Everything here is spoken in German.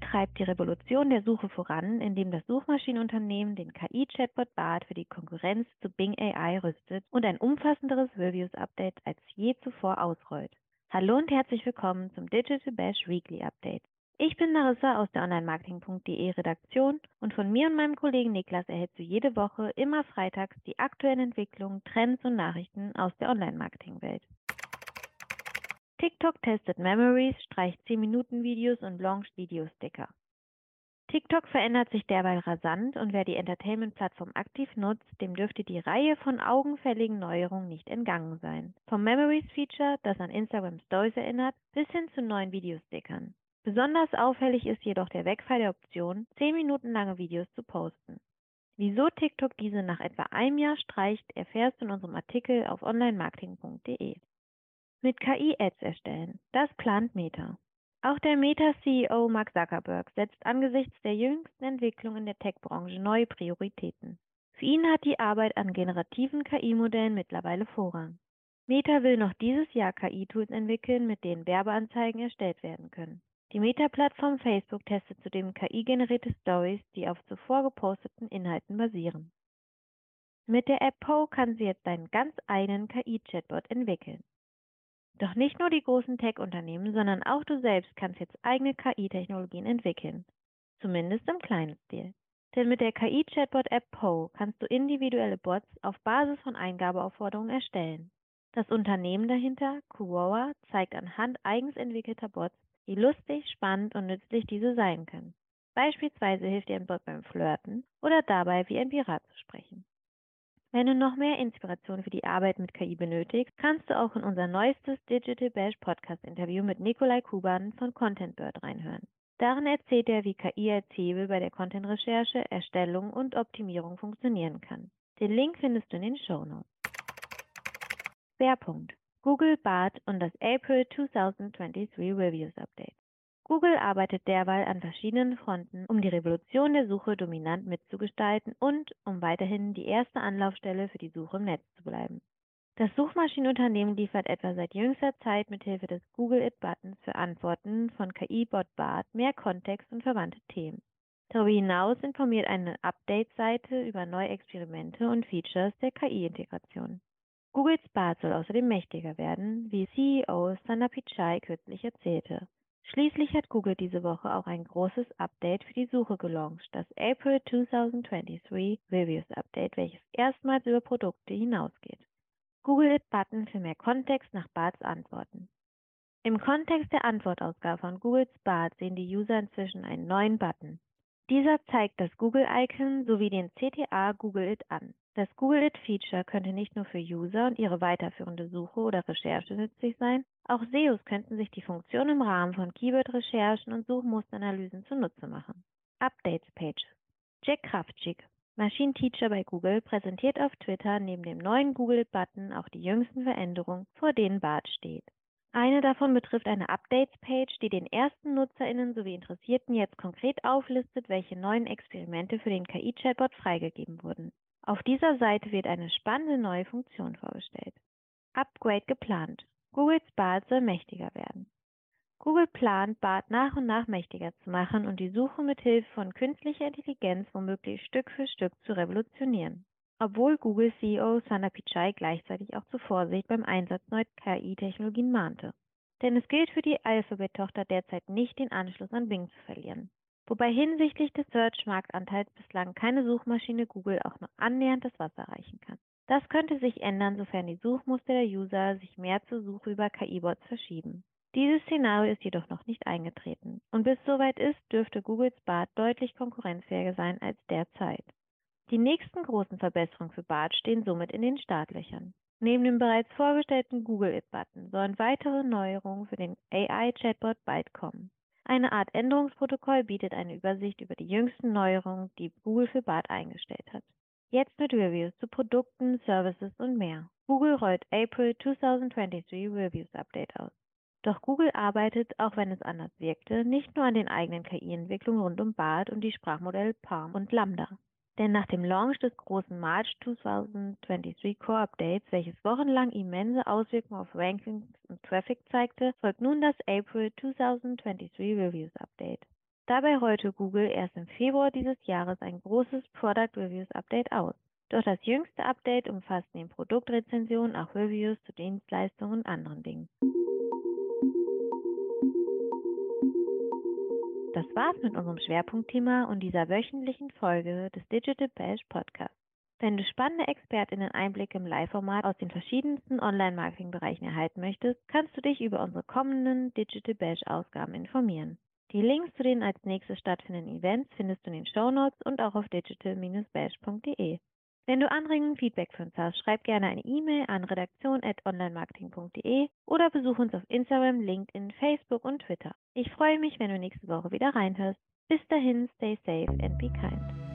treibt die Revolution der Suche voran, indem das Suchmaschinenunternehmen den KI-Chatbot BART für die Konkurrenz zu Bing AI rüstet und ein umfassenderes Reviews-Update als je zuvor ausrollt. Hallo und herzlich willkommen zum Digital Bash Weekly Update. Ich bin Narissa aus der Onlinemarketing.de Redaktion und von mir und meinem Kollegen Niklas erhältst du jede Woche immer freitags die aktuellen Entwicklungen, Trends und Nachrichten aus der Online-Marketing-Welt. TikTok testet Memories, streicht 10-Minuten-Videos und launcht Videosticker. TikTok verändert sich derweil rasant und wer die Entertainment-Plattform aktiv nutzt, dem dürfte die Reihe von augenfälligen Neuerungen nicht entgangen sein. Vom Memories-Feature, das an Instagram Stories erinnert, bis hin zu neuen Videostickern. Besonders auffällig ist jedoch der Wegfall der Option, 10 Minuten lange Videos zu posten. Wieso TikTok diese nach etwa einem Jahr streicht, erfährst du in unserem Artikel auf onlinemarketing.de. Mit KI Ads erstellen. Das plant Meta. Auch der Meta-CEO Mark Zuckerberg setzt angesichts der jüngsten Entwicklung in der Tech-Branche neue Prioritäten. Für ihn hat die Arbeit an generativen KI-Modellen mittlerweile Vorrang. Meta will noch dieses Jahr KI-Tools entwickeln, mit denen Werbeanzeigen erstellt werden können. Die Meta-Plattform Facebook testet zudem KI-generierte Stories, die auf zuvor geposteten Inhalten basieren. Mit der App Po kannst du jetzt deinen ganz eigenen KI-Chatbot entwickeln. Doch nicht nur die großen Tech-Unternehmen, sondern auch du selbst kannst jetzt eigene KI-Technologien entwickeln. Zumindest im kleinen Stil. Denn mit der KI-Chatbot-App Po kannst du individuelle Bots auf Basis von Eingabeaufforderungen erstellen. Das Unternehmen dahinter, Kuoa, zeigt anhand eigens entwickelter Bots, wie lustig, spannend und nützlich diese sein können. Beispielsweise hilft dir ein Bot beim Flirten oder dabei, wie ein Pirat zu sprechen. Wenn du noch mehr Inspiration für die Arbeit mit KI benötigst, kannst du auch in unser neuestes Digital Bash Podcast Interview mit Nikolai Kuban von Content Bird reinhören. Darin erzählt er, wie KI als Hebel bei der Content-Recherche, Erstellung und Optimierung funktionieren kann. Den Link findest du in den Show Notes. Schwerpunkt Google Bart und das April 2023 Reviews Update. Google arbeitet derweil an verschiedenen Fronten, um die Revolution der Suche dominant mitzugestalten und um weiterhin die erste Anlaufstelle für die Suche im Netz zu bleiben. Das Suchmaschinenunternehmen liefert etwa seit jüngster Zeit mithilfe des Google It Buttons für Antworten von KI-Bot Bart mehr Kontext und verwandte Themen. Darüber hinaus informiert eine Update-Seite über neue Experimente und Features der KI-Integration. Googles Bart soll außerdem mächtiger werden, wie CEO Sundar Pichai kürzlich erzählte. Schließlich hat Google diese Woche auch ein großes Update für die Suche gelauncht, das April 2023 Reviews Update, welches erstmals über Produkte hinausgeht. Google Button für mehr Kontext nach Barts Antworten. Im Kontext der Antwortausgabe von Googles Bart sehen die User inzwischen einen neuen Button. Dieser zeigt das Google-Icon sowie den CTA Google It an. Das Google It Feature könnte nicht nur für User und ihre weiterführende Suche oder Recherche nützlich sein, auch SEOs könnten sich die Funktion im Rahmen von Keyword-Recherchen und Suchmusteranalysen zunutze machen. Updates Pages. Jack Kraftschick, Maschinenteacher bei Google, präsentiert auf Twitter neben dem neuen Google-Button auch die jüngsten Veränderungen, vor denen Bart steht. Eine davon betrifft eine Updates-Page, die den ersten NutzerInnen sowie Interessierten jetzt konkret auflistet, welche neuen Experimente für den KI-Chatbot freigegeben wurden. Auf dieser Seite wird eine spannende neue Funktion vorgestellt. Upgrade geplant. Googles Bart soll mächtiger werden. Google plant, Bart nach und nach mächtiger zu machen und die Suche mit Hilfe von künstlicher Intelligenz womöglich Stück für Stück zu revolutionieren. Obwohl Google CEO Sundar Pichai gleichzeitig auch zur Vorsicht beim Einsatz neuer KI-Technologien mahnte. Denn es gilt für die Alphabet-Tochter derzeit nicht, den Anschluss an Bing zu verlieren. Wobei hinsichtlich des Search-Marktanteils bislang keine Suchmaschine Google auch nur annähernd das Wasser reichen kann. Das könnte sich ändern, sofern die Suchmuster der User sich mehr zur Suche über KI-Bots verschieben. Dieses Szenario ist jedoch noch nicht eingetreten und bis soweit ist, dürfte Googles Bart deutlich konkurrenzfähiger sein als derzeit. Die nächsten großen Verbesserungen für Bart stehen somit in den Startlöchern. Neben dem bereits vorgestellten Google It-Button sollen weitere Neuerungen für den AI-Chatbot bald kommen. Eine Art Änderungsprotokoll bietet eine Übersicht über die jüngsten Neuerungen, die Google für Bart eingestellt hat. Jetzt mit Reviews zu Produkten, Services und mehr. Google rollt April 2023 Reviews Update aus. Doch Google arbeitet, auch wenn es anders wirkte, nicht nur an den eigenen KI-Entwicklungen rund um BART und die Sprachmodelle Palm und Lambda. Denn nach dem Launch des großen March 2023 Core Updates, welches wochenlang immense Auswirkungen auf Rankings und Traffic zeigte, folgt nun das April 2023 Reviews Update. Dabei rollte Google erst im Februar dieses Jahres ein großes Product Reviews Update aus. Doch das jüngste Update umfasst neben Produktrezensionen auch Reviews zu Dienstleistungen und anderen Dingen. Das war's mit unserem Schwerpunktthema und dieser wöchentlichen Folge des Digital Bash Podcasts. Wenn du spannende ExpertInnen Einblicke im Live-Format aus den verschiedensten Online-Marketing-Bereichen erhalten möchtest, kannst du dich über unsere kommenden Digital Bash-Ausgaben informieren. Die Links zu den als nächstes stattfindenden Events findest du in den Show Notes und auch auf digital-bash.de. Wenn du Anregungen und Feedback für uns hast, schreib gerne eine E-Mail an redaktion.onlinemarketing.de oder besuch uns auf Instagram, LinkedIn, Facebook und Twitter. Ich freue mich, wenn du nächste Woche wieder reinhörst. Bis dahin, stay safe and be kind.